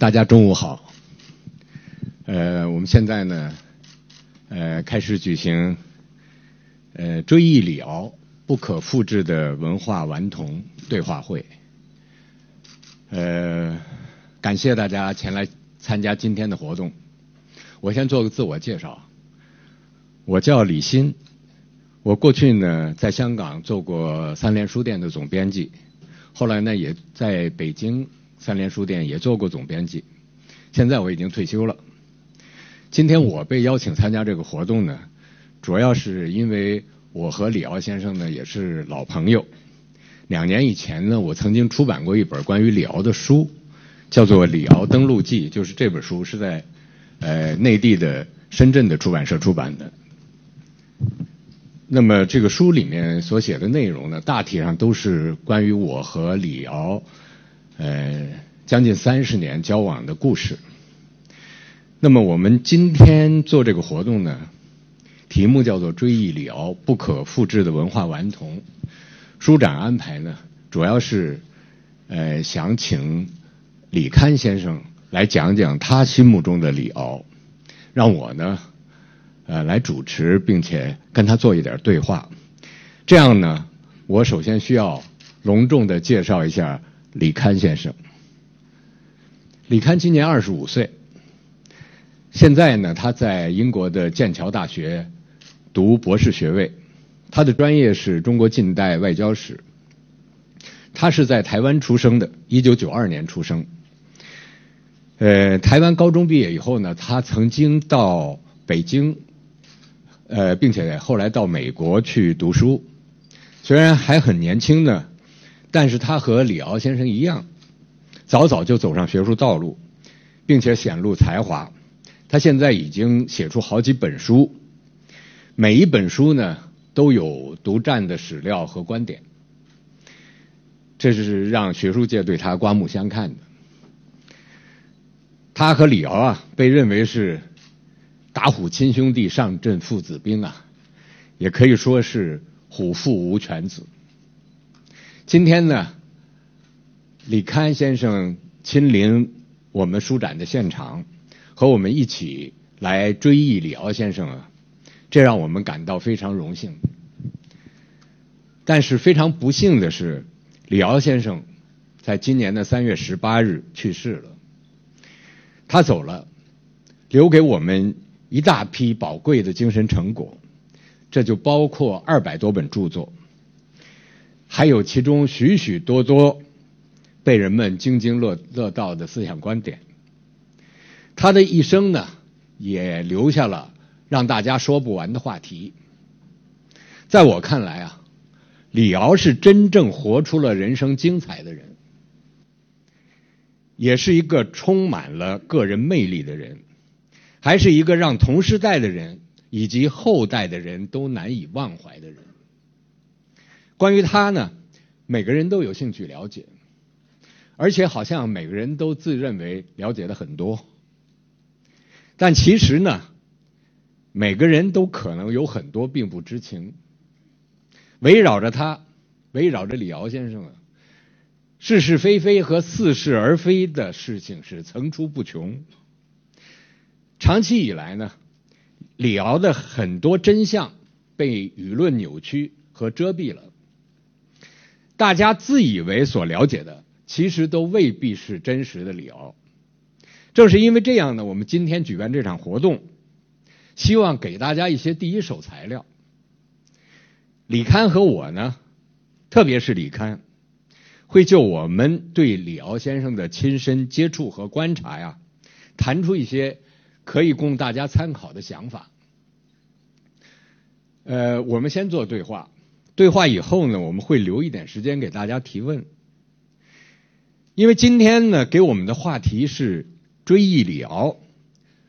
大家中午好。呃，我们现在呢，呃，开始举行呃追忆李敖不可复制的文化顽童对话会。呃，感谢大家前来参加今天的活动。我先做个自我介绍，我叫李欣，我过去呢在香港做过三联书店的总编辑，后来呢也在北京。三联书店也做过总编辑，现在我已经退休了。今天我被邀请参加这个活动呢，主要是因为我和李敖先生呢也是老朋友。两年以前呢，我曾经出版过一本关于李敖的书，叫做《李敖登陆记》，就是这本书是在呃内地的深圳的出版社出版的。那么这个书里面所写的内容呢，大体上都是关于我和李敖。呃，将近三十年交往的故事。那么我们今天做这个活动呢，题目叫做“追忆李敖不可复制的文化顽童”。书展安排呢，主要是呃想请李刊先生来讲讲他心目中的李敖，让我呢呃来主持，并且跟他做一点对话。这样呢，我首先需要隆重的介绍一下。李刊先生，李刊今年二十五岁，现在呢，他在英国的剑桥大学读博士学位，他的专业是中国近代外交史。他是在台湾出生的，一九九二年出生。呃，台湾高中毕业以后呢，他曾经到北京，呃，并且后来到美国去读书，虽然还很年轻呢。但是他和李敖先生一样，早早就走上学术道路，并且显露才华。他现在已经写出好几本书，每一本书呢都有独占的史料和观点，这是让学术界对他刮目相看的。他和李敖啊，被认为是打虎亲兄弟，上阵父子兵啊，也可以说是虎父无犬子。今天呢，李刊先生亲临我们书展的现场，和我们一起来追忆李敖先生啊，这让我们感到非常荣幸。但是非常不幸的是，李敖先生在今年的三月十八日去世了。他走了，留给我们一大批宝贵的精神成果，这就包括二百多本著作。还有其中许许多多被人们津津乐乐道的思想观点。他的一生呢，也留下了让大家说不完的话题。在我看来啊，李敖是真正活出了人生精彩的人，也是一个充满了个人魅力的人，还是一个让同时代的人以及后代的人都难以忘怀的人。关于他呢，每个人都有兴趣了解，而且好像每个人都自认为了解的很多，但其实呢，每个人都可能有很多并不知情。围绕着他，围绕着李敖先生啊，是是非非和似是而非的事情是层出不穷。长期以来呢，李敖的很多真相被舆论扭曲和遮蔽了。大家自以为所了解的，其实都未必是真实的李敖。正是因为这样呢，我们今天举办这场活动，希望给大家一些第一手材料。李刊和我呢，特别是李刊，会就我们对李敖先生的亲身接触和观察呀，谈出一些可以供大家参考的想法。呃，我们先做对话。对话以后呢，我们会留一点时间给大家提问，因为今天呢给我们的话题是追忆李敖，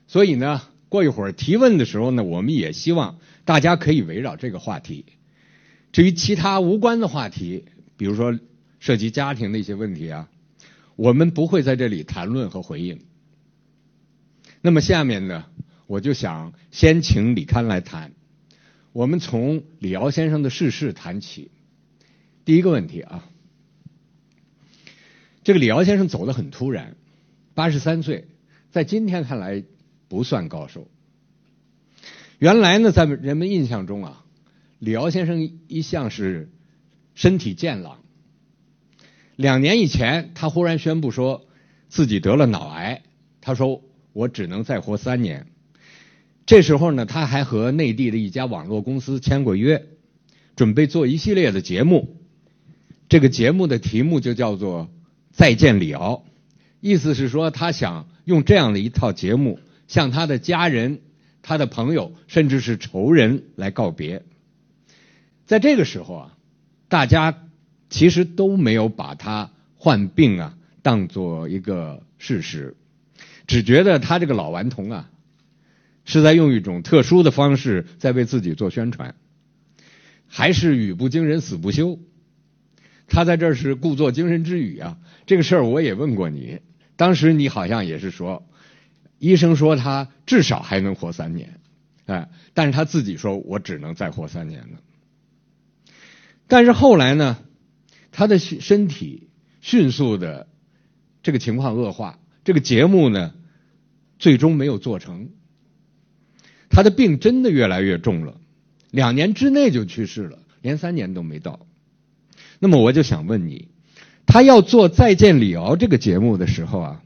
所以呢过一会儿提问的时候呢，我们也希望大家可以围绕这个话题。至于其他无关的话题，比如说涉及家庭的一些问题啊，我们不会在这里谈论和回应。那么下面呢，我就想先请李刊来谈。我们从李敖先生的逝世谈起。第一个问题啊，这个李敖先生走得很突然，八十三岁，在今天看来不算高寿。原来呢，在人们印象中啊，李敖先生一向是身体健朗。两年以前，他忽然宣布说自己得了脑癌，他说我只能再活三年。这时候呢，他还和内地的一家网络公司签过约，准备做一系列的节目。这个节目的题目就叫做《再见李敖》，意思是说他想用这样的一套节目向他的家人。他的朋友甚至是仇人来告别，在这个时候啊，大家其实都没有把他患病啊当做一个事实，只觉得他这个老顽童啊是在用一种特殊的方式在为自己做宣传，还是语不惊人死不休。他在这儿是故作惊人之语啊，这个事儿我也问过你，当时你好像也是说。医生说他至少还能活三年，哎，但是他自己说我只能再活三年了。但是后来呢，他的身体迅速的这个情况恶化，这个节目呢最终没有做成，他的病真的越来越重了，两年之内就去世了，连三年都没到。那么我就想问你，他要做《再见李敖》这个节目的时候啊，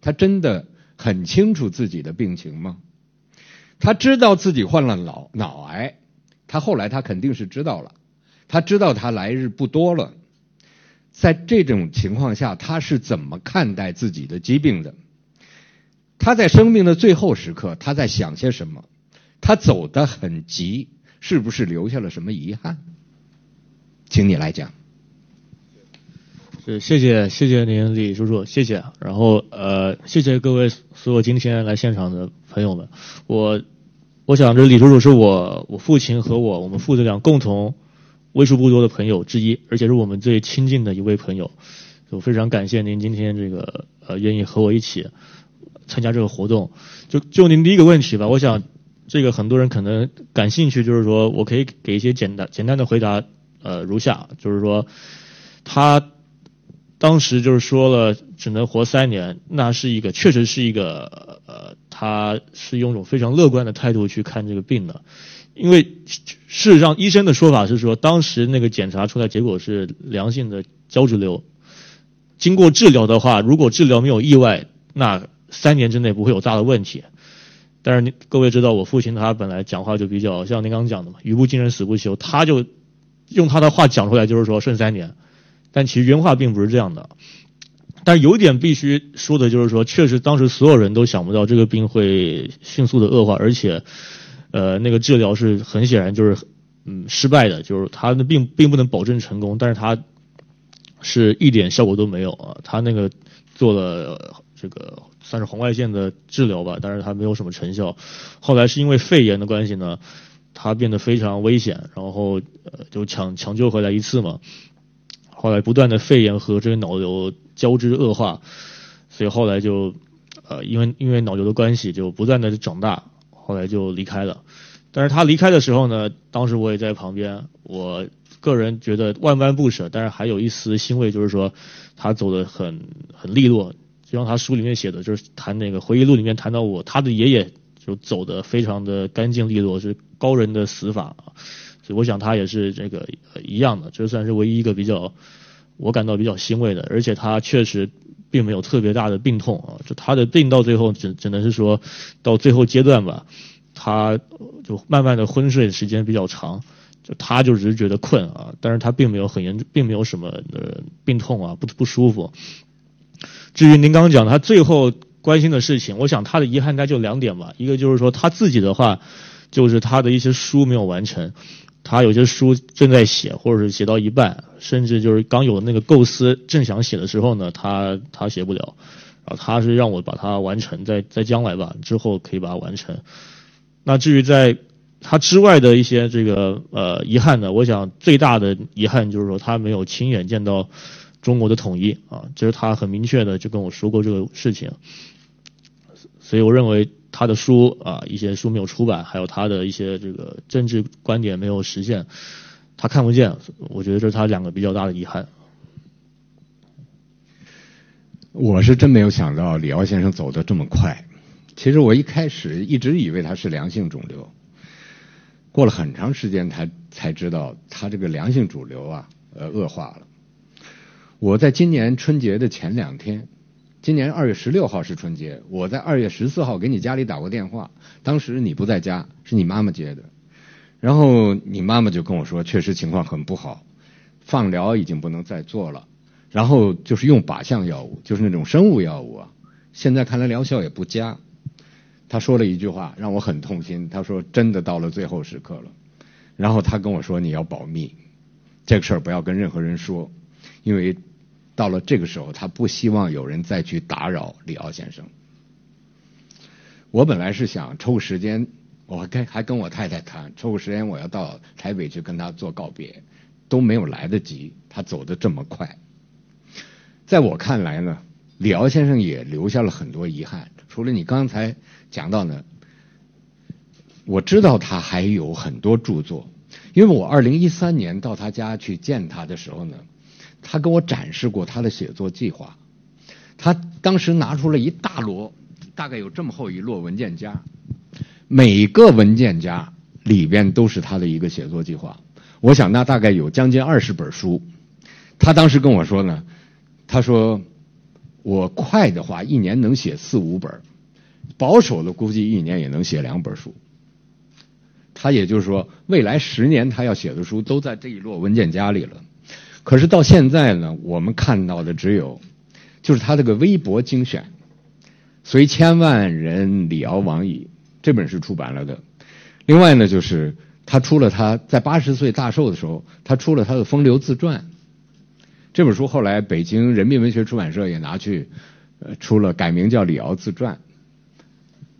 他真的？很清楚自己的病情吗？他知道自己患了脑脑癌，他后来他肯定是知道了，他知道他来日不多了。在这种情况下，他是怎么看待自己的疾病的？他在生命的最后时刻，他在想些什么？他走得很急，是不是留下了什么遗憾？请你来讲。是，谢谢谢谢您李叔叔，谢谢。然后呃，谢谢各位所有今天来现场的朋友们。我我想这李叔叔是我我父亲和我我们父子俩共同为数不多的朋友之一，而且是我们最亲近的一位朋友。我非常感谢您今天这个呃愿意和我一起参加这个活动。就就您第一个问题吧，我想这个很多人可能感兴趣，就是说我可以给一些简单简单的回答，呃如下，就是说他。当时就是说了只能活三年，那是一个确实是一个呃，他是用一种非常乐观的态度去看这个病的，因为事实上医生的说法是说，当时那个检查出来结果是良性的胶质瘤，经过治疗的话，如果治疗没有意外，那三年之内不会有大的问题。但是你各位知道，我父亲他本来讲话就比较像您刚讲的嘛，语不惊人死不休，他就用他的话讲出来就是说剩三年。但其实原话并不是这样的，但有一点必须说的就是说，确实当时所有人都想不到这个病会迅速的恶化，而且，呃，那个治疗是很显然就是嗯失败的，就是他的病并不能保证成功，但是他是一点效果都没有啊，他那个做了这个算是红外线的治疗吧，但是他没有什么成效，后来是因为肺炎的关系呢，他变得非常危险，然后呃就抢抢救回来一次嘛。后来不断的肺炎和这个脑瘤交织恶化，所以后来就，呃，因为因为脑瘤的关系就不断的长大，后来就离开了。但是他离开的时候呢，当时我也在旁边，我个人觉得万般不舍，但是还有一丝欣慰，就是说他走的很很利落，就像他书里面写的，就是谈那个回忆录里面谈到我他的爷爷就走的非常的干净利落，是高人的死法。所以我想他也是这个一样的，这算是唯一一个比较我感到比较欣慰的，而且他确实并没有特别大的病痛啊，就他的病到最后只只能是说到最后阶段吧，他就慢慢的昏睡时间比较长，就他就只是觉得困啊，但是他并没有很严，并没有什么呃病痛啊不不舒服。至于您刚刚讲他最后关心的事情，我想他的遗憾应该就两点吧，一个就是说他自己的话，就是他的一些书没有完成。他有些书正在写，或者是写到一半，甚至就是刚有那个构思正想写的时候呢，他他写不了，然后他是让我把它完成，在在将来吧，之后可以把它完成。那至于在他之外的一些这个呃遗憾呢，我想最大的遗憾就是说他没有亲眼见到中国的统一啊，这是他很明确的就跟我说过这个事情，所以我认为。他的书啊，一些书没有出版，还有他的一些这个政治观点没有实现，他看不见。我觉得这是他两个比较大的遗憾。我是真没有想到李敖先生走得这么快。其实我一开始一直以为他是良性肿瘤，过了很长时间才才知道他这个良性肿瘤啊，呃，恶化了。我在今年春节的前两天，今年二月十六号是春节，我在二月十四号给你家里打过电话，当时你不在家，是你妈妈接的，然后你妈妈就跟我说，确实情况很不好，放疗已经不能再做了，然后就是用靶向药物，就是那种生物药物啊，现在看来疗效也不佳。他说了一句话让我很痛心，他说真的到了最后时刻了，然后他跟我说你要保密，这个事儿不要跟任何人说，因为到了这个时候他不希望有人再去打扰李敖先生。我本来是想抽个时间，我跟还跟我太太谈，抽个时间我要到台北去跟他做告别，都没有来得及，他走得这么快。在我看来呢，李敖先生也留下了很多遗憾，除了你刚才。讲到呢，我知道他还有很多著作，因为我二零一三年到他家去见他的时候呢，他给我展示过他的写作计划。他当时拿出了一大摞，大概有这么厚一摞文件夹，每个文件夹里边都是他的一个写作计划。我想那大概有将近二十本书。他当时跟我说呢，他说我快的话一年能写四五本。保守的估计一年也能写两本书，他也就是说，未来十年他要写的书都在这一摞文件夹里了。可是到现在呢，我们看到的只有，就是他这个微博精选，随千万人李敖往矣这本是出版了的。另外呢，就是他出了他在八十岁大寿的时候，他出了他的风流自传。这本书后来北京人民文学出版社也拿去，呃，出了改名叫李敖自传。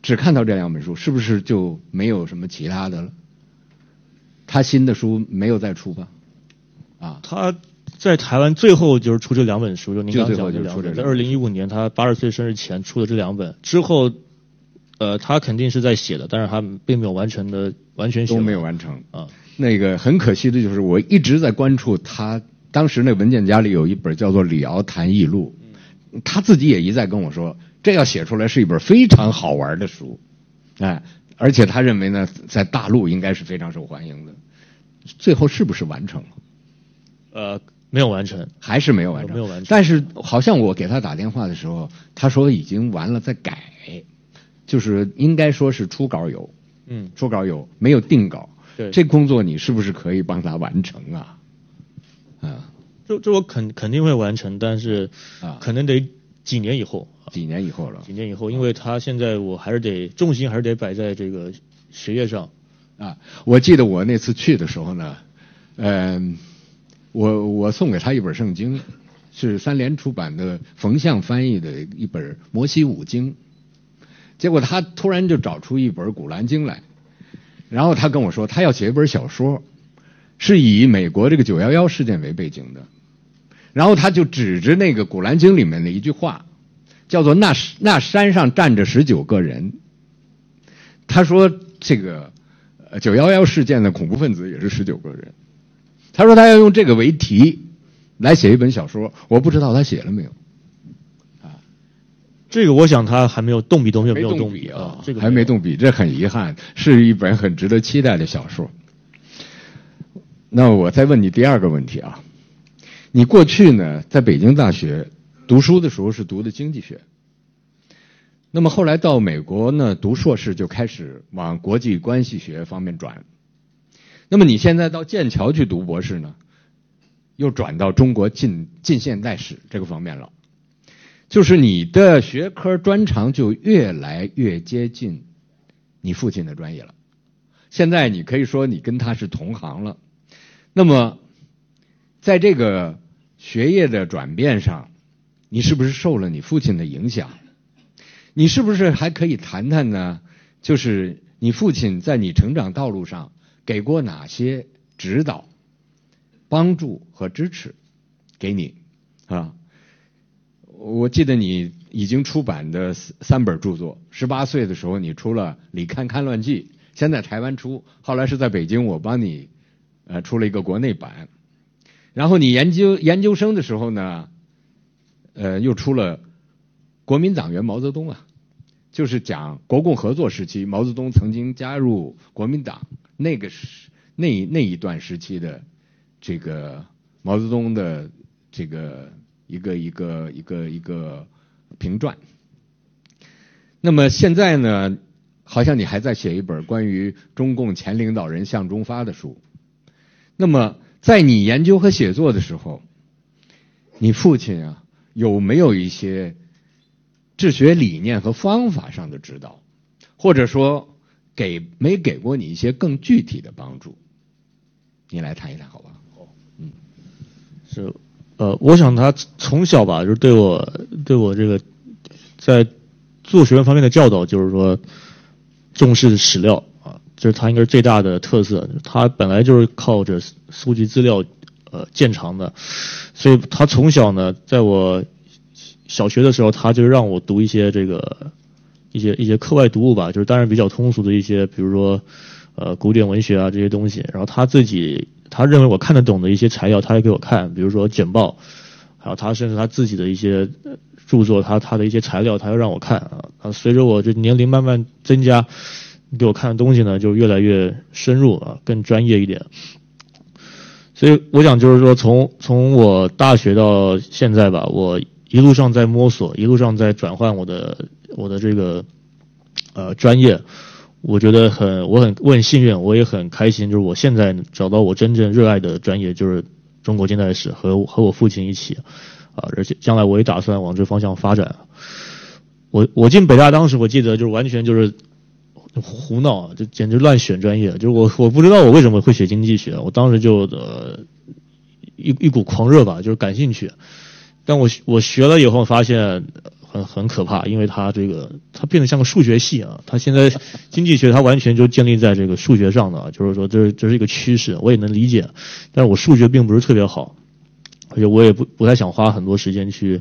只看到这两本书，是不是就没有什么其他的了？他新的书没有再出吧？啊，他在台湾最后就是出这两本书，就您刚讲这两本，在二零一五年他八十岁生日前出的这两本之后，呃，他肯定是在写的，但是他并没有完成的完全写都没有完成啊。那个很可惜的就是，我一直在关注他当时那文件夹里有一本叫做《李敖谈艺录》，他自己也一再跟我说。这要写出来是一本非常好玩的书，哎，而且他认为呢，在大陆应该是非常受欢迎的。最后是不是完成了？呃，没有完成，还是没有完成，没有完成。但是好像我给他打电话的时候，他说已经完了，在改，就是应该说是初稿有，嗯，初稿有，没有定稿。对，这工作你是不是可以帮他完成啊？啊，这这我肯肯定会完成，但是啊，可能得。几年以后，几年以后了。几年以后，因为他现在我还是得重心还是得摆在这个学业上啊。我记得我那次去的时候呢，嗯，我我送给他一本圣经，是三联出版的冯象翻译的一本《摩西五经》，结果他突然就找出一本《古兰经》来，然后他跟我说他要写一本小说，是以美国这个九幺幺事件为背景的。然后他就指着那个《古兰经》里面的一句话，叫做“那那山上站着十九个人”。他说这个九幺幺事件的恐怖分子也是十九个人。他说他要用这个为题来写一本小说，我不知道他写了没有。啊，这个我想他还没有动笔，动笔没有动笔啊，这个还没动笔，这很遗憾，是一本很值得期待的小说。那我再问你第二个问题啊。你过去呢，在北京大学读书的时候是读的经济学，那么后来到美国呢读硕士就开始往国际关系学方面转，那么你现在到剑桥去读博士呢，又转到中国近近现代史这个方面了，就是你的学科专长就越来越接近你父亲的专业了，现在你可以说你跟他是同行了，那么。在这个学业的转变上，你是不是受了你父亲的影响？你是不是还可以谈谈呢？就是你父亲在你成长道路上给过哪些指导、帮助和支持给你啊？我记得你已经出版的三本著作，十八岁的时候你出了《李堪堪乱记》，先在台湾出，后来是在北京我帮你呃出了一个国内版。然后你研究研究生的时候呢，呃，又出了国民党员毛泽东啊，就是讲国共合作时期，毛泽东曾经加入国民党那个时那那一段时期的这个毛泽东的这个一个一个一个一个评传。那么现在呢，好像你还在写一本关于中共前领导人向忠发的书。那么在你研究和写作的时候，你父亲啊有没有一些治学理念和方法上的指导，或者说给没给过你一些更具体的帮助？你来谈一谈，好吧？好，嗯，是，呃，我想他从小吧，就是对我对我这个在做学问方面的教导，就是说重视史料啊，这是他应该是最大的特色。他本来就是靠着搜集资料。呃，建长的，所以他从小呢，在我小学的时候，他就让我读一些这个一些一些课外读物吧，就是当然比较通俗的一些，比如说呃古典文学啊这些东西。然后他自己他认为我看得懂的一些材料，他也给我看，比如说简报，还有他甚至他自己的一些著作，他他的一些材料，他要让我看啊。啊，随着我这年龄慢慢增加，给我看的东西呢，就越来越深入啊，更专业一点。所以我想就是说，从从我大学到现在吧，我一路上在摸索，一路上在转换我的我的这个呃专业，我觉得很我很我很幸运，我也很开心，就是我现在找到我真正热爱的专业，就是中国近代史和和我父亲一起啊，而且将来我也打算往这方向发展。我我进北大当时我记得就是完全就是。胡闹，就简直乱选专业。就是我，我不知道我为什么会学经济学。我当时就呃一一股狂热吧，就是感兴趣。但我我学了以后发现很很可怕，因为它这个它变得像个数学系啊。它现在 经济学它完全就建立在这个数学上的，就是说这这是一个趋势，我也能理解。但是我数学并不是特别好，而且我也不不太想花很多时间去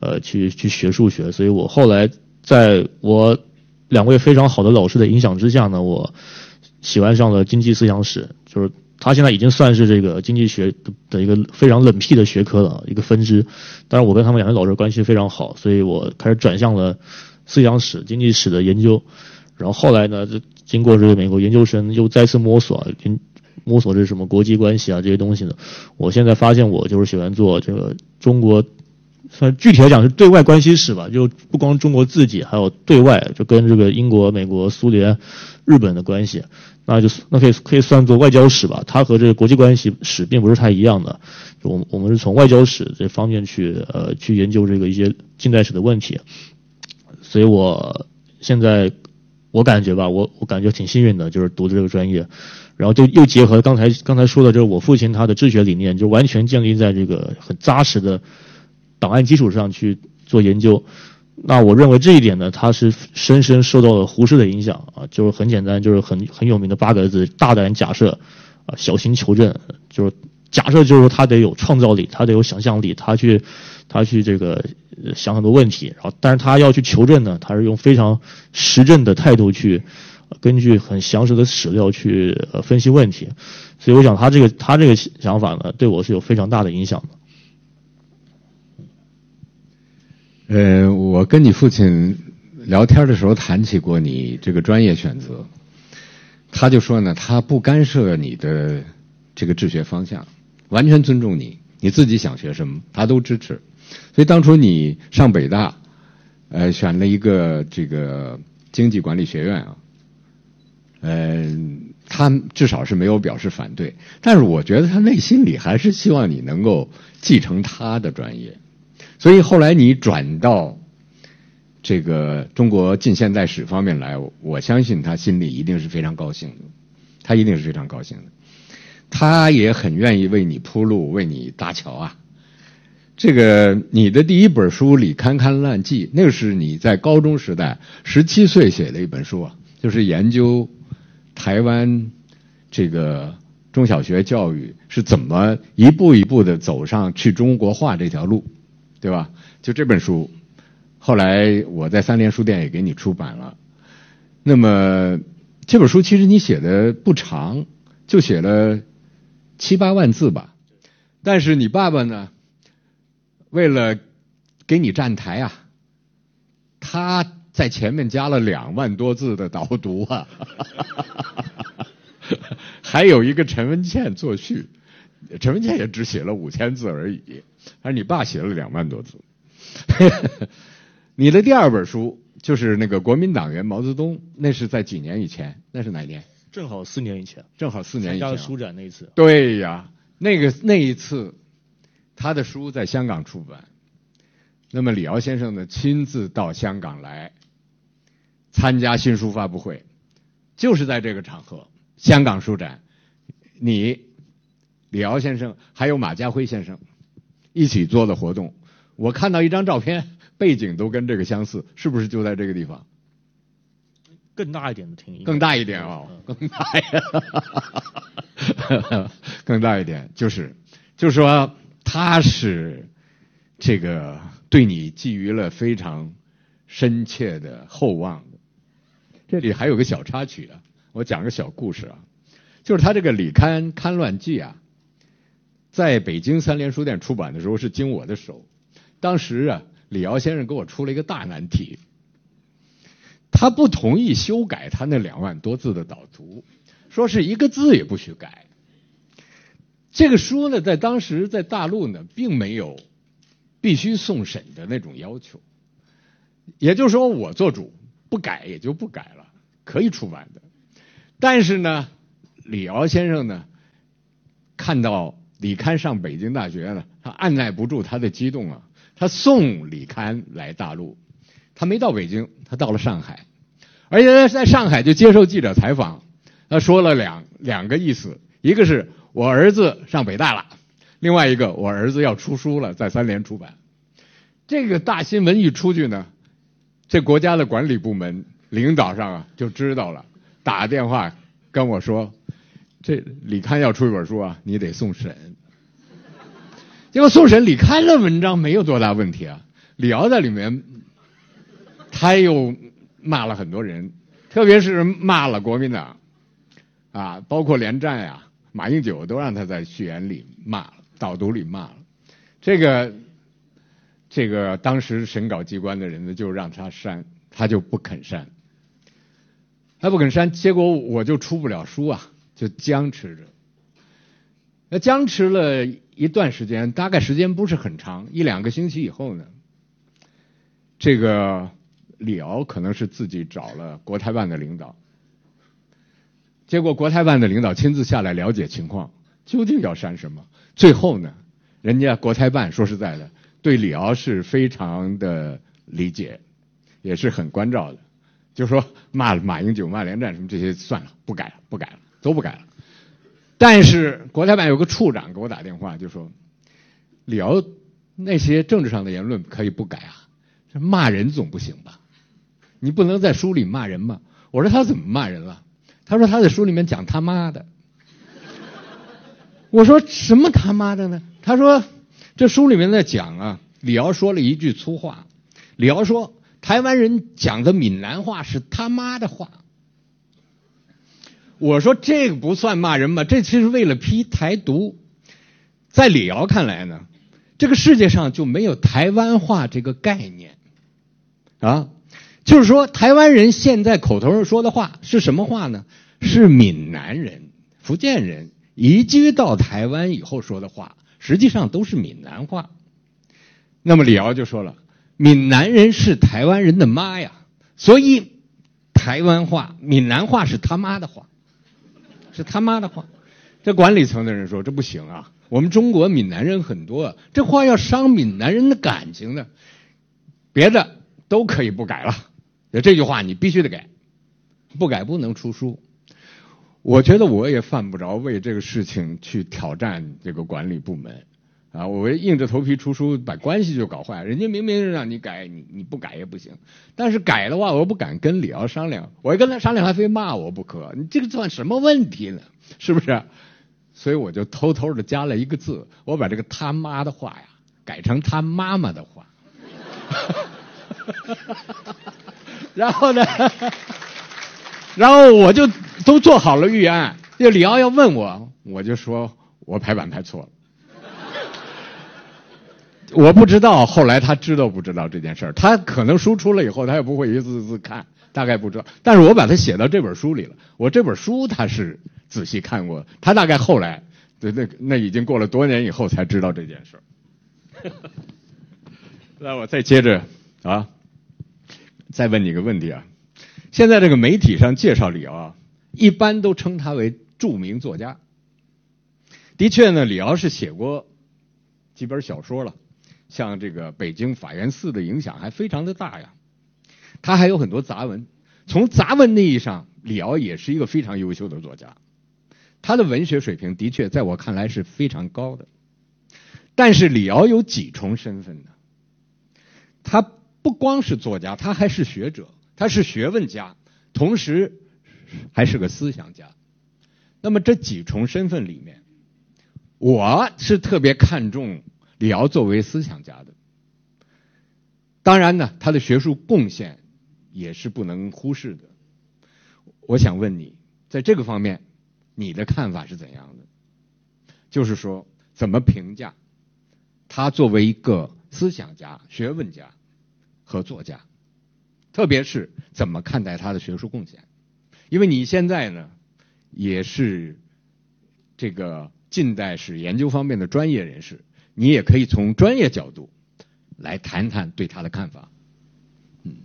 呃去去学数学，所以我后来在我。两位非常好的老师的影响之下呢，我喜欢上了经济思想史，就是他现在已经算是这个经济学的一个非常冷僻的学科了一个分支。但是我跟他们两位老师关系非常好，所以我开始转向了思想史、经济史的研究。然后后来呢，就经过这个美国研究生又再次摸索，摸索这什么国际关系啊这些东西呢，我现在发现我就是喜欢做这个中国。算具体来讲是对外关系史吧，就不光中国自己，还有对外，就跟这个英国、美国、苏联、日本的关系，那就是那可以可以算作外交史吧。它和这个国际关系史并不是太一样的。我我们是从外交史这方面去呃去研究这个一些近代史的问题。所以我现在我感觉吧，我我感觉挺幸运的，就是读的这个专业，然后就又结合刚才刚才说的，就是我父亲他的治学理念，就完全建立在这个很扎实的。档案基础上去做研究，那我认为这一点呢，他是深深受到了胡适的影响啊，就是很简单，就是很很有名的八个字：大胆假设，啊，小心求证。就是假设就是他得有创造力，他得有想象力，他去他去这个想很多问题，然后但是他要去求证呢，他是用非常实证的态度去根据很详实的史料去分析问题，所以我想他这个他这个想法呢，对我是有非常大的影响的。呃，我跟你父亲聊天的时候谈起过你这个专业选择，他就说呢，他不干涉你的这个治学方向，完全尊重你，你自己想学什么，他都支持。所以当初你上北大，呃，选了一个这个经济管理学院啊，呃，他至少是没有表示反对，但是我觉得他内心里还是希望你能够继承他的专业。所以后来你转到这个中国近现代史方面来，我相信他心里一定是非常高兴的，他一定是非常高兴的，他也很愿意为你铺路，为你搭桥啊。这个你的第一本书《李堪堪烂记》，那是你在高中时代十七岁写的一本书啊，就是研究台湾这个中小学教育是怎么一步一步的走上去中国化这条路。对吧？就这本书，后来我在三联书店也给你出版了。那么这本书其实你写的不长，就写了七八万字吧。但是你爸爸呢，为了给你站台啊，他在前面加了两万多字的导读啊，还有一个陈文茜作序，陈文茜也只写了五千字而已，而你爸写了两万多字。你的第二本书就是那个国民党员毛泽东，那是在几年以前？那是哪年？正好四年以前，正好四年以前。参加书展那一次。对呀，那个那一次，他的书在香港出版。那么李敖先生呢，亲自到香港来参加新书发布会，就是在这个场合，香港书展，你李敖先生还有马家辉先生一起做的活动。我看到一张照片，背景都跟这个相似，是不是就在这个地方？更大一点的厅，更大一点哦，更大一点，更大一点，就是，就是说他是这个。对你寄予了非常深切的厚望。这里还有个小插曲啊，我讲个小故事啊，就是他这个《李刊刊乱记》啊，在北京三联书店出版的时候是经我的手。当时啊，李敖先生给我出了一个大难题，他不同意修改他那两万多字的导图，说是一个字也不许改。这个书呢，在当时在大陆呢，并没有。必须送审的那种要求，也就是说，我做主不改也就不改了，可以出版的。但是呢，李敖先生呢，看到李刊上北京大学呢，他按耐不住他的激动啊，他送李刊来大陆，他没到北京，他到了上海，而且在上海就接受记者采访，他说了两两个意思，一个是我儿子上北大了。另外一个，我儿子要出书了，在三联出版。这个大新闻一出去呢，这国家的管理部门领导上啊就知道了，打电话跟我说，这李刊要出一本书啊，你得送审。结果送审李刊的文章没有多大问题啊，李敖在里面，他又骂了很多人，特别是骂了国民党，啊，包括连战呀、马英九都让他在序言里骂了。导读里骂了，这个这个当时审稿机关的人呢，就让他删，他就不肯删，他不肯删，结果我就出不了书啊，就僵持着。那僵持了一段时间，大概时间不是很长，一两个星期以后呢，这个李敖可能是自己找了国台办的领导，结果国台办的领导亲自下来了解情况，究竟要删什么。最后呢，人家国台办说实在的，对李敖是非常的理解，也是很关照的，就说骂马英九、骂连战什么这些算了，不改了，不改了，都不改了。但是国台办有个处长给我打电话，就说李敖那些政治上的言论可以不改啊，骂人总不行吧？你不能在书里骂人吗？我说他怎么骂人了？他说他在书里面讲他妈的。我说什么他妈的呢？他说这书里面在讲啊，李敖说了一句粗话。李敖说台湾人讲的闽南话是他妈的话。我说这个不算骂人吧？这其实为了批台独。在李敖看来呢，这个世界上就没有台湾话这个概念啊，就是说台湾人现在口头上说的话是什么话呢？是闽南人、福建人。移居到台湾以后说的话，实际上都是闽南话。那么李敖就说了：“闽南人是台湾人的妈呀，所以台湾话、闽南话是他妈的话，是他妈的话。”这管理层的人说：“这不行啊，我们中国闽南人很多，这话要伤闽南人的感情的，别的都可以不改了，就这句话你必须得改，不改不能出书。”我觉得我也犯不着为这个事情去挑战这个管理部门，啊，我硬着头皮出书，把关系就搞坏。人家明明是让你改，你你不改也不行。但是改的话，我又不敢跟李敖商量，我一跟他商量，还非骂我不可。你这个算什么问题呢？是不是？所以我就偷偷的加了一个字，我把这个他妈的话呀，改成他妈妈的话。然后呢？然后我就都做好了预案，就李敖要问我，我就说我排版排错了。我不知道后来他知道不知道这件事儿，他可能书出了以后，他也不会一字字看，大概不知道。但是我把它写到这本书里了，我这本书他是仔细看过，他大概后来，对那那已经过了多年以后才知道这件事儿。那我再接着啊，再问你个问题啊，现在这个媒体上介绍李敖啊，一般都称他为著名作家。的确呢，李敖是写过几本小说了，像这个《北京法源寺》的影响还非常的大呀。他还有很多杂文，从杂文意义上，李敖也是一个非常优秀的作家。他的文学水平的确在我看来是非常高的。但是李敖有几重身份呢？他不光是作家，他还是学者，他是学问家，同时还是个思想家。那么这几重身份里面，我是特别看重李敖作为思想家的，当然呢，他的学术贡献也是不能忽视的。我想问你，在这个方面，你的看法是怎样的？就是说，怎么评价他作为一个思想家、学问家和作家？特别是怎么看待他的学术贡献？因为你现在呢，也是这个。近代史研究方面的专业人士，你也可以从专业角度来谈谈对他的看法。嗯，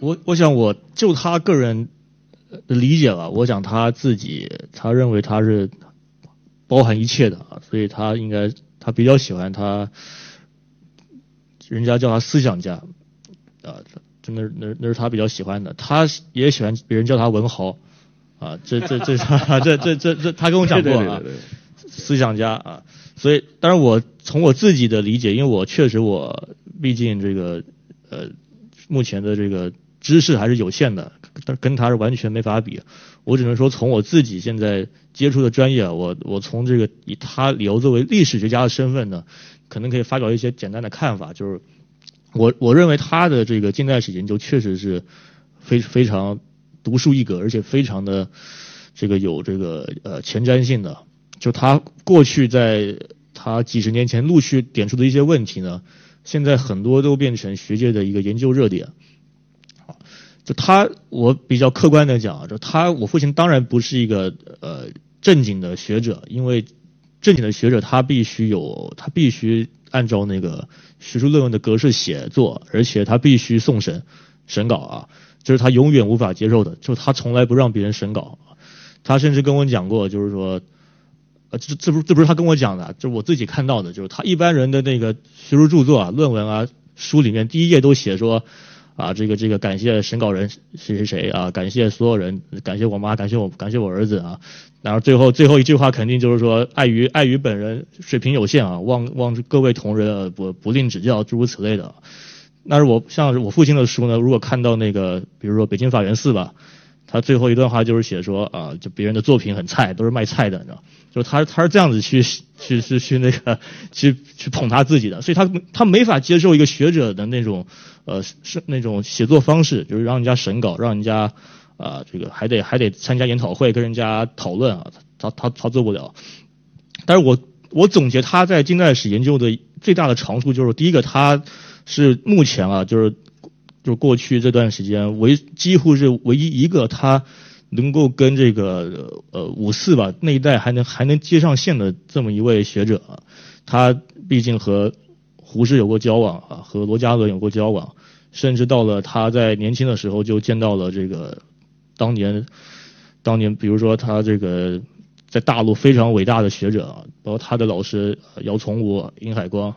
我我想我就他个人的理解吧，我想他自己他认为他是包含一切的啊，所以他应该他比较喜欢他，人家叫他思想家啊，真的那那是他比较喜欢的，他也喜欢别人叫他文豪。啊，这这这 这这这这，他跟我讲过啊，思想家啊，所以当然我从我自己的理解，因为我确实我毕竟这个呃目前的这个知识还是有限的，但跟他是完全没法比。我只能说从我自己现在接触的专业，我我从这个以他理由作为历史学家的身份呢，可能可以发表一些简单的看法，就是我我认为他的这个近代史研究确实是非非常。独树一格，而且非常的这个有这个呃前瞻性的。就他过去在他几十年前陆续点出的一些问题呢，现在很多都变成学界的一个研究热点。就他，我比较客观的讲，就他，我父亲当然不是一个呃正经的学者，因为正经的学者他必须有，他必须按照那个学术论文的格式写作，而且他必须送审审稿啊。这是他永远无法接受的，就他从来不让别人审稿，他甚至跟我讲过，就是说，呃，这这不是这不是他跟我讲的，就是我自己看到的，就是他一般人的那个学术著作啊、论文啊、书里面第一页都写说，啊，这个这个感谢审稿人谁谁谁啊，感谢所有人，感谢我妈，感谢我，感谢我儿子啊，然后最后最后一句话肯定就是说，碍于碍于本人水平有限啊，望望各位同仁不不吝指教，诸如此类的。那是我像是我父亲的书呢，如果看到那个，比如说北京法源寺吧，他最后一段话就是写说啊，就别人的作品很菜，都是卖菜的，你知道，就是他他是这样子去去去去那个去去捧他自己的，所以他他没法接受一个学者的那种呃是那种写作方式，就是让人家审稿，让人家啊这个还得还得参加研讨会跟人家讨论啊，他他他做不了。但是我我总结他在近代史研究的最大的长处就是第一个他。是目前啊，就是就过去这段时间唯几乎是唯一一个他能够跟这个呃五四吧那一代还能还能接上线的这么一位学者，他毕竟和胡适有过交往啊，和罗家伦有过交往，甚至到了他在年轻的时候就见到了这个当年当年比如说他这个在大陆非常伟大的学者啊，包括他的老师姚崇武、殷海光。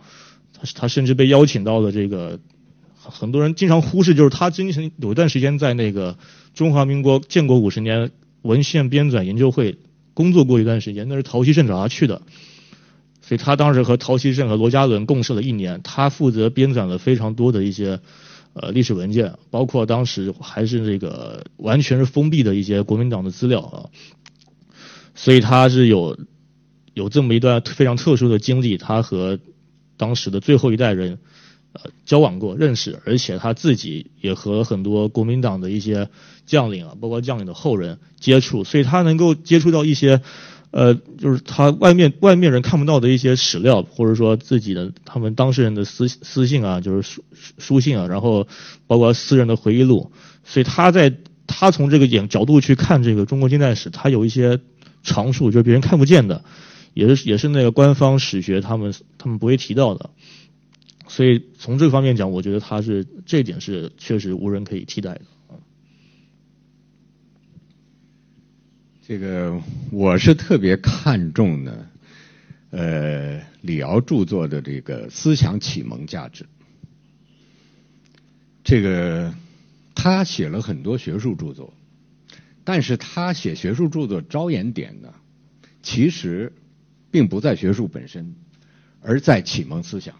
他他甚至被邀请到了这个，很多人经常忽视，就是他经常有一段时间在那个中华民国建国五十年文献编纂研究会工作过一段时间，那是陶希圣找他去的，所以他当时和陶希圣和罗家伦共事了一年，他负责编纂了非常多的一些呃历史文件，包括当时还是这个完全是封闭的一些国民党的资料啊，所以他是有有这么一段非常特殊的经历，他和。当时的最后一代人，交往过、认识，而且他自己也和很多国民党的一些将领啊，包括将领的后人接触，所以他能够接触到一些，呃，就是他外面外面人看不到的一些史料，或者说自己的他们当事人的私私信啊，就是书书信啊，然后包括私人的回忆录，所以他在他从这个眼角度去看这个中国近代史，他有一些常数，就是别人看不见的，也是也是那个官方史学他们他们不会提到的。所以从这方面讲，我觉得他是这一点是确实无人可以替代的。这个我是特别看重呢，呃，李敖著作的这个思想启蒙价值。这个他写了很多学术著作，但是他写学术著作着眼点呢，其实并不在学术本身，而在启蒙思想。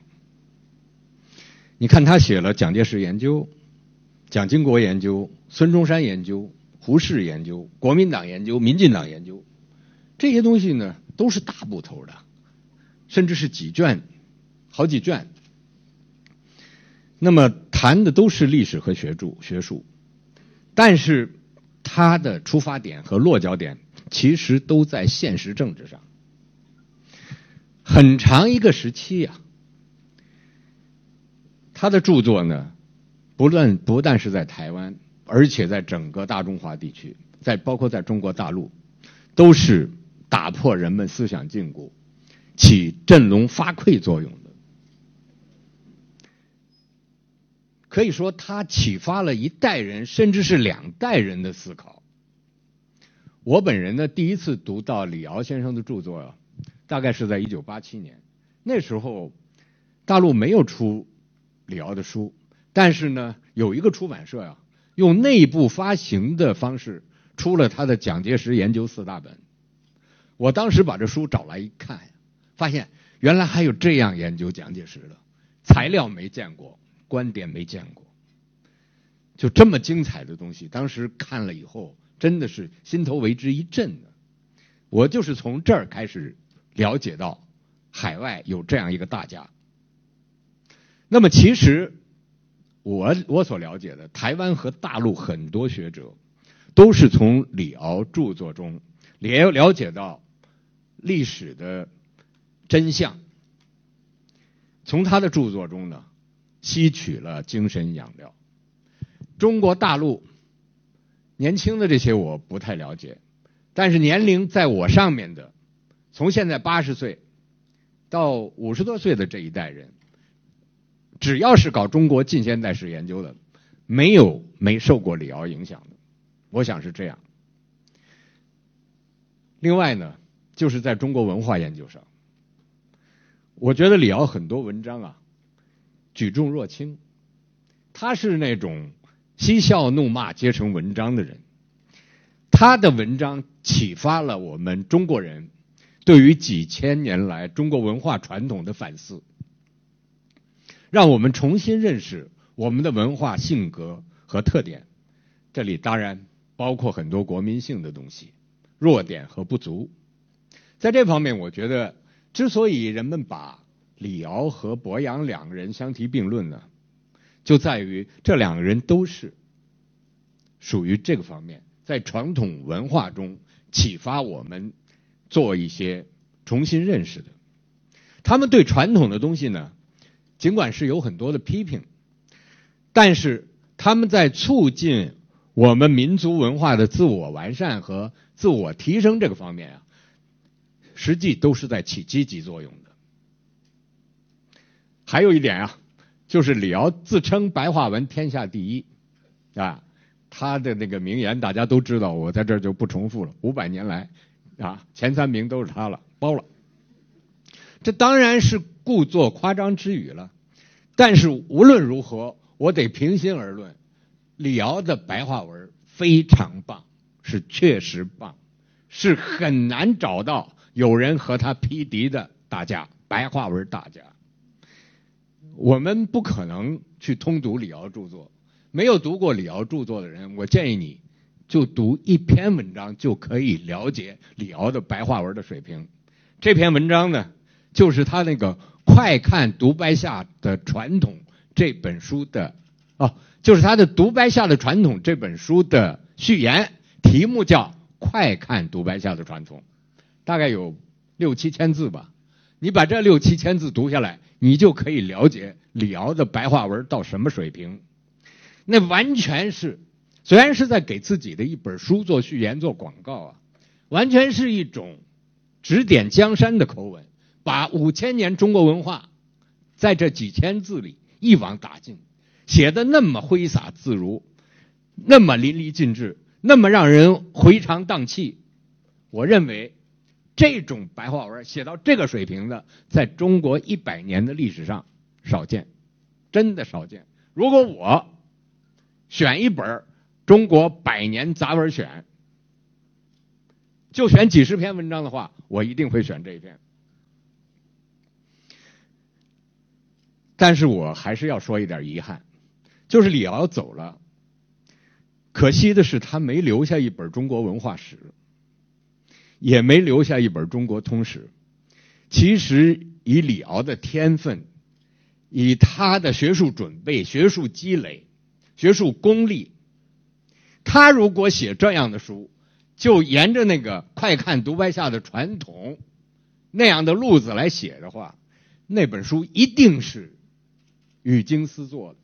你看，他写了蒋介石研究、蒋经国研究、孙中山研究、胡适研究、国民党研究、民进党研究，这些东西呢都是大部头的，甚至是几卷、好几卷。那么谈的都是历史和学著学术，但是他的出发点和落脚点其实都在现实政治上。很长一个时期呀。他的著作呢，不论不但是在台湾，而且在整个大中华地区，在包括在中国大陆，都是打破人们思想禁锢、起振聋发聩作用的。可以说，他启发了一代人，甚至是两代人的思考。我本人呢，第一次读到李敖先生的著作啊，大概是在一九八七年，那时候大陆没有出。李敖的书，但是呢，有一个出版社呀，用内部发行的方式出了他的蒋介石研究四大本。我当时把这书找来一看，发现原来还有这样研究蒋介石的材料没见过，观点没见过，就这么精彩的东西。当时看了以后，真的是心头为之一震的。我就是从这儿开始了解到海外有这样一个大家。那么，其实我我所了解的台湾和大陆很多学者，都是从李敖著作中了了解到历史的真相，从他的著作中呢吸取了精神养料。中国大陆年轻的这些我不太了解，但是年龄在我上面的，从现在八十岁到五十多岁的这一代人。只要是搞中国近现代史研究的，没有没受过李敖影响的，我想是这样。另外呢，就是在中国文化研究上，我觉得李敖很多文章啊，举重若轻，他是那种嬉笑怒骂皆成文章的人，他的文章启发了我们中国人对于几千年来中国文化传统的反思。让我们重新认识我们的文化性格和特点，这里当然包括很多国民性的东西、弱点和不足。在这方面，我觉得之所以人们把李敖和博洋两个人相提并论呢，就在于这两个人都是属于这个方面，在传统文化中启发我们做一些重新认识的。他们对传统的东西呢。尽管是有很多的批评，但是他们在促进我们民族文化的自我完善和自我提升这个方面啊，实际都是在起积极作用的。还有一点啊，就是李敖自称白话文天下第一啊，他的那个名言大家都知道，我在这就不重复了。五百年来啊，前三名都是他了，包了。这当然是。故作夸张之语了，但是无论如何，我得平心而论，李敖的白话文非常棒，是确实棒，是很难找到有人和他匹敌的大家，白话文大家。我们不可能去通读李敖著作，没有读过李敖著作的人，我建议你就读一篇文章就可以了解李敖的白话文的水平。这篇文章呢，就是他那个。快看独白下的传统这本书的哦，就是他的独白下的传统这本书的序言，题目叫《快看独白下的传统》，大概有六七千字吧。你把这六七千字读下来，你就可以了解李敖的白话文到什么水平。那完全是，虽然是在给自己的一本书做序言、做广告啊，完全是一种指点江山的口吻，把五千年中国文化在这几千字里一网打尽，写的那么挥洒自如，那么淋漓尽致，那么让人回肠荡气。我认为这种白话文写到这个水平的，在中国一百年的历史上少见，真的少见。如果我选一本《中国百年杂文选》，就选几十篇文章的话，我一定会选这一篇。但是我还是要说一点遗憾，就是李敖走了，可惜的是他没留下一本中国文化史，也没留下一本中国通史。其实以李敖的天分，以他的学术准备、学术积累。学术功力，他如果写这样的书，就沿着那个快看独白下的传统那样的路子来写的话，那本书一定是语惊思作的，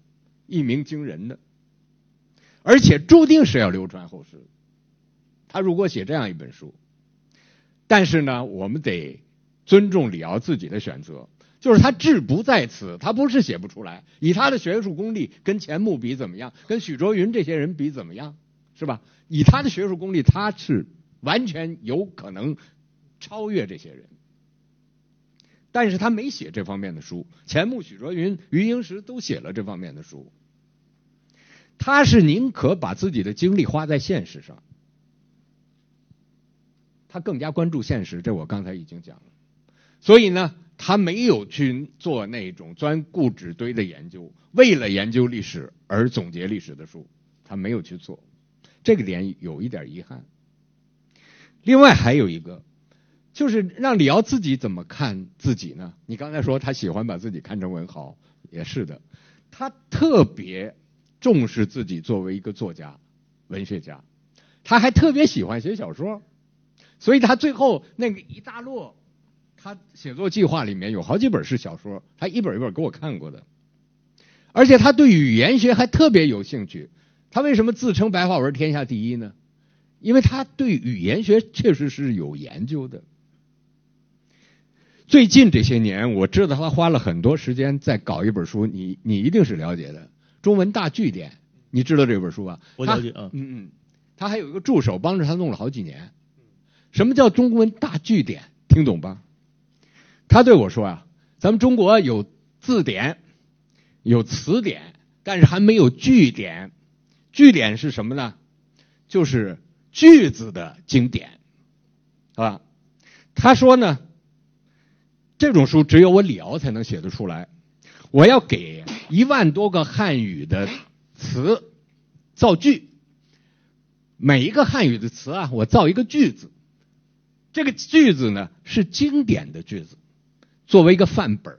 一鸣惊人的，而且注定是要流传后世。他如果写这样一本书，但是呢，我们得尊重李敖自己的选择。就是他志不在此，他不是写不出来。以他的学术功力，跟钱穆比怎么样？跟许倬云这些人比怎么样？是吧？以他的学术功力，他是完全有可能超越这些人。但是他没写这方面的书，钱穆、许倬云、余英时都写了这方面的书。他是宁可把自己的精力花在现实上，他更加关注现实。这我刚才已经讲了。所以呢？他没有去做那种钻故纸堆的研究，为了研究历史而总结历史的书，他没有去做，这个点有一点遗憾。另外还有一个，就是让李敖自己怎么看自己呢？你刚才说他喜欢把自己看成文豪，也是的，他特别重视自己作为一个作家、文学家，他还特别喜欢写小说，所以他最后那个一大摞。他写作计划里面有好几本是小说，他一本一本给我看过的，而且他对语言学还特别有兴趣。他为什么自称白话文天下第一呢？因为他对语言学确实是有研究的。最近这些年，我知道他花了很多时间在搞一本书，你你一定是了解的《中文大句点》，你知道这本书吧？我了解嗯嗯，他还有一个助手帮着他弄了好几年。什么叫中文大句点？听懂吧？他对我说啊，咱们中国有字典，有词典，但是还没有句点。句点是什么呢？就是句子的经典，是吧？他说呢，这种书只有我李敖才能写得出来。我要给一万多个汉语的词造句，每一个汉语的词啊，我造一个句子。这个句子呢，是经典的句子。作为一个范本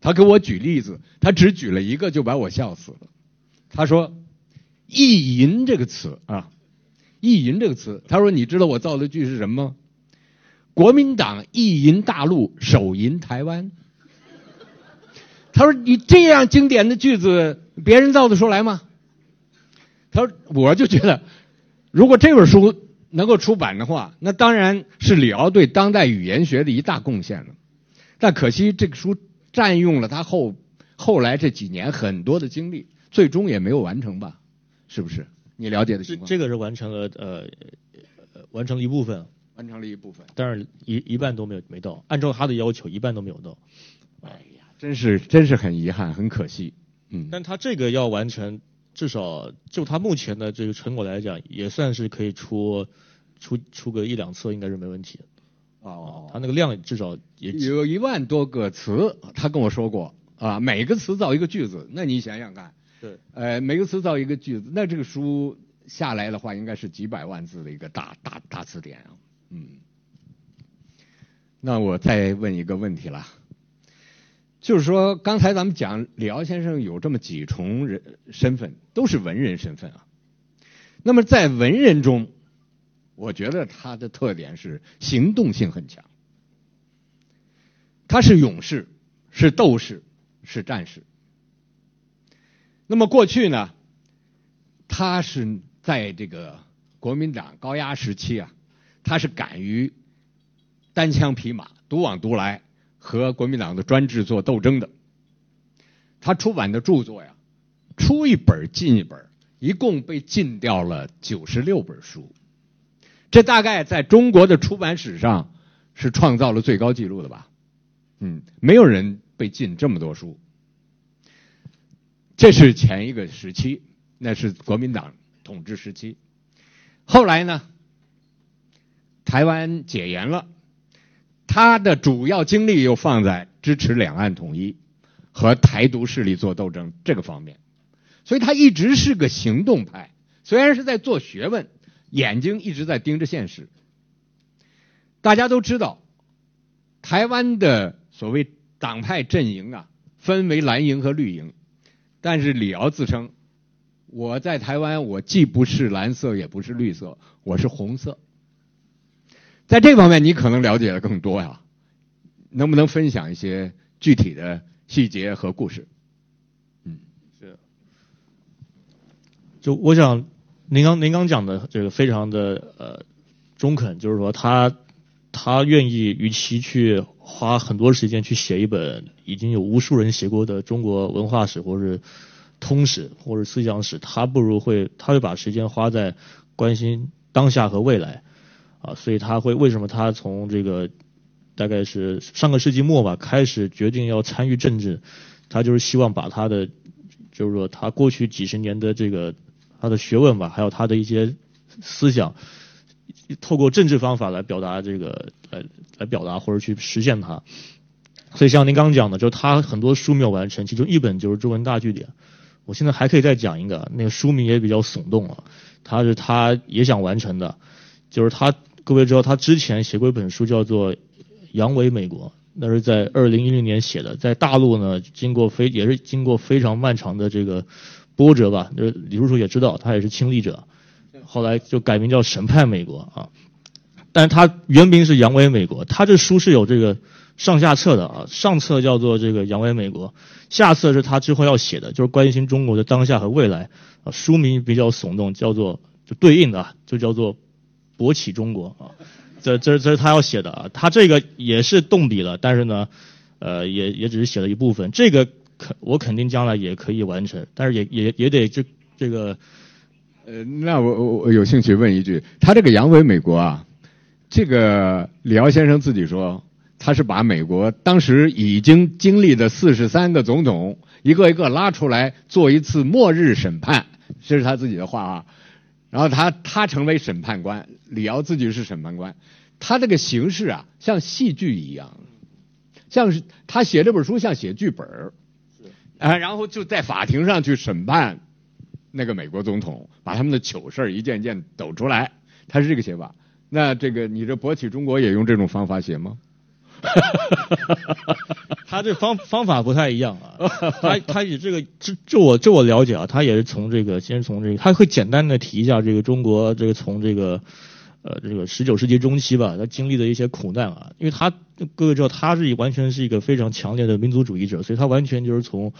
他给我举例子，他只举了一个就把我笑死了。他说“意淫”这个词啊，“意淫”这个词，他说你知道我造的句是什么吗？国民党意淫大陆，手淫台湾。他说你这样经典的句子，别人造得出来吗？他说我就觉得，如果这本书能够出版的话，那当然是李敖对当代语言学的一大贡献了。但可惜这个书占用了他后后来这几年很多的精力，最终也没有完成吧？是不是？你了解的情况？这个是完成了，呃，完成了一部分，完成了一部分，但是一一半都没有没到，按照他的要求，一半都没有到。哎呀，真是真是很遗憾，很可惜。嗯，但他这个要完成，至少就他目前的这个成果来讲，也算是可以出出出个一两册，应该是没问题的。哦，他那个量至少也有一万多个词，他跟我说过啊，每个词造一个句子，那你想想看，对，呃，每个词造一个句子，那这个书下来的话，应该是几百万字的一个大大大词典啊，嗯。那我再问一个问题了，就是说刚才咱们讲李敖先生有这么几重人身份，都是文人身份啊，那么在文人中，我觉得他的特点是行动性很强。他是勇士，是斗士，是战士。那么过去呢，他是在这个国民党高压时期啊，他是敢于单枪匹马、独往独来，和国民党的专制做斗争的。他出版的著作呀，出一本进一本，一共被禁掉了九十六本书。这大概在中国的出版史上是创造了最高纪录的吧？嗯，没有人被禁这么多书。这是前一个时期，那是国民党统治时期。后来呢，台湾解严了，他的主要精力又放在支持两岸统一和台独势力做斗争这个方面，所以他一直是个行动派，虽然是在做学问。眼睛一直在盯着现实。大家都知道，台湾的所谓党派阵营啊，分为蓝营和绿营。但是李敖自称，我在台湾，我既不是蓝色，也不是绿色，我是红色。在这方面，你可能了解的更多呀。能不能分享一些具体的细节和故事？嗯，是。就我想。您刚您刚讲的这个非常的呃中肯，就是说他他愿意与其去花很多时间去写一本已经有无数人写过的中国文化史或是通史或者思想史，他不如会他会把时间花在关心当下和未来啊，所以他会为什么他从这个大概是上个世纪末吧开始决定要参与政治，他就是希望把他的就是说他过去几十年的这个。他的学问吧，还有他的一些思想，透过政治方法来表达这个，来来表达或者去实现它。所以像您刚刚讲的，就是他很多书没有完成，其中一本就是《中文大据点》。我现在还可以再讲一个，那个书名也比较耸动啊，他是他也想完成的，就是他各位知道，他之前写过一本书叫做《阳痿美国》，那是在二零一零年写的，在大陆呢，经过非也是经过非常漫长的这个。波折吧，就是李叔叔也知道，他也是亲历者，后来就改名叫审判美国啊，但他原名是阳痿美国，他这书是有这个上下册的啊，上册叫做这个阳痿美国，下册是他之后要写的，就是关心中国的当下和未来啊，书名比较耸动，叫做就对应的就叫做勃起中国啊，这这这是他要写的啊，他这个也是动笔了，但是呢，呃，也也只是写了一部分，这个。肯我肯定将来也可以完成，但是也也也得这这个，呃，那我我我有兴趣问一句，他这个阳痿美国啊，这个李敖先生自己说，他是把美国当时已经经历的四十三个总统一个一个拉出来做一次末日审判，这是他自己的话啊，然后他他成为审判官，李敖自己是审判官，他这个形式啊像戏剧一样，像是他写这本书像写剧本儿。啊，然后就在法庭上去审判那个美国总统，把他们的糗事一件件抖出来。他是这个写法。那这个你这勃起中国也用这种方法写吗？他这方方法不太一样啊。他他以这个，就就我就我了解啊，他也是从这个先从这个，他会简单的提一下这个中国这个从这个。呃，这个十九世纪中期吧，他经历的一些苦难啊，因为他各位知道，他是完全是一个非常强烈的民族主义者，所以他完全就是从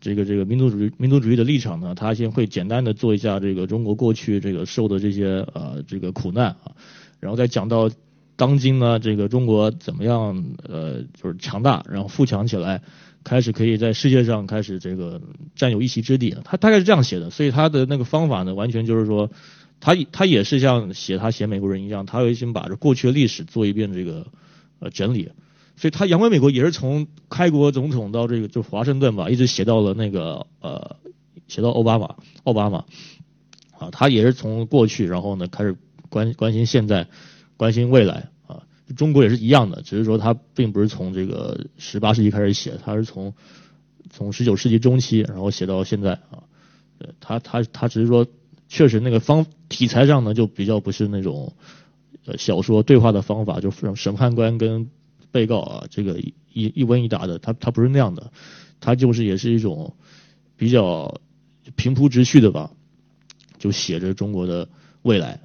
这个这个民族主义民族主义的立场呢，他先会简单的做一下这个中国过去这个受的这些呃这个苦难啊，然后再讲到当今呢这个中国怎么样呃就是强大，然后富强起来，开始可以在世界上开始这个占有一席之地，他大概是这样写的，所以他的那个方法呢，完全就是说。他他也是像写他写美国人一样，他会先把这过去的历史做一遍这个呃整理，所以他扬威美国也是从开国总统到这个就华盛顿吧，一直写到了那个呃写到奥巴马奥巴马啊，他也是从过去然后呢开始关关心现在关心未来啊，中国也是一样的，只是说他并不是从这个十八世纪开始写，他是从从十九世纪中期然后写到现在啊，他他他只是说。确实，那个方题材上呢，就比较不是那种呃小说对话的方法，就让审判官跟被告啊，这个一一问一答的，他他不是那样的，他就是也是一种比较平铺直叙的吧，就写着中国的未来。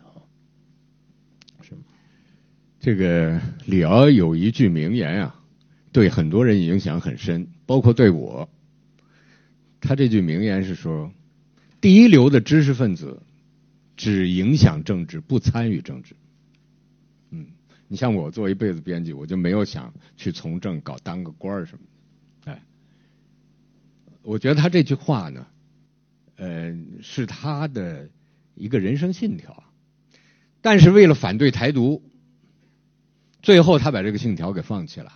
这个李敖有一句名言啊，对很多人影响很深，包括对我。他这句名言是说：“第一流的知识分子只影响政治，不参与政治。”嗯，你像我做一辈子编辑，我就没有想去从政、搞当个官儿什么的。哎，我觉得他这句话呢，呃，是他的一个人生信条。但是为了反对台独，最后他把这个信条给放弃了。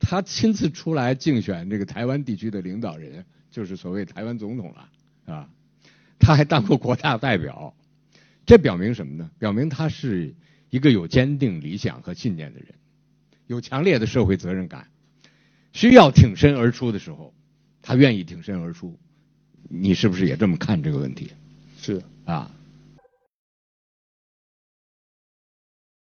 他亲自出来竞选这个台湾地区的领导人。就是所谓台湾总统了，啊，他还当过国大代表，这表明什么呢？表明他是一个有坚定理想和信念的人，有强烈的社会责任感，需要挺身而出的时候，他愿意挺身而出。你是不是也这么看这个问题？是啊。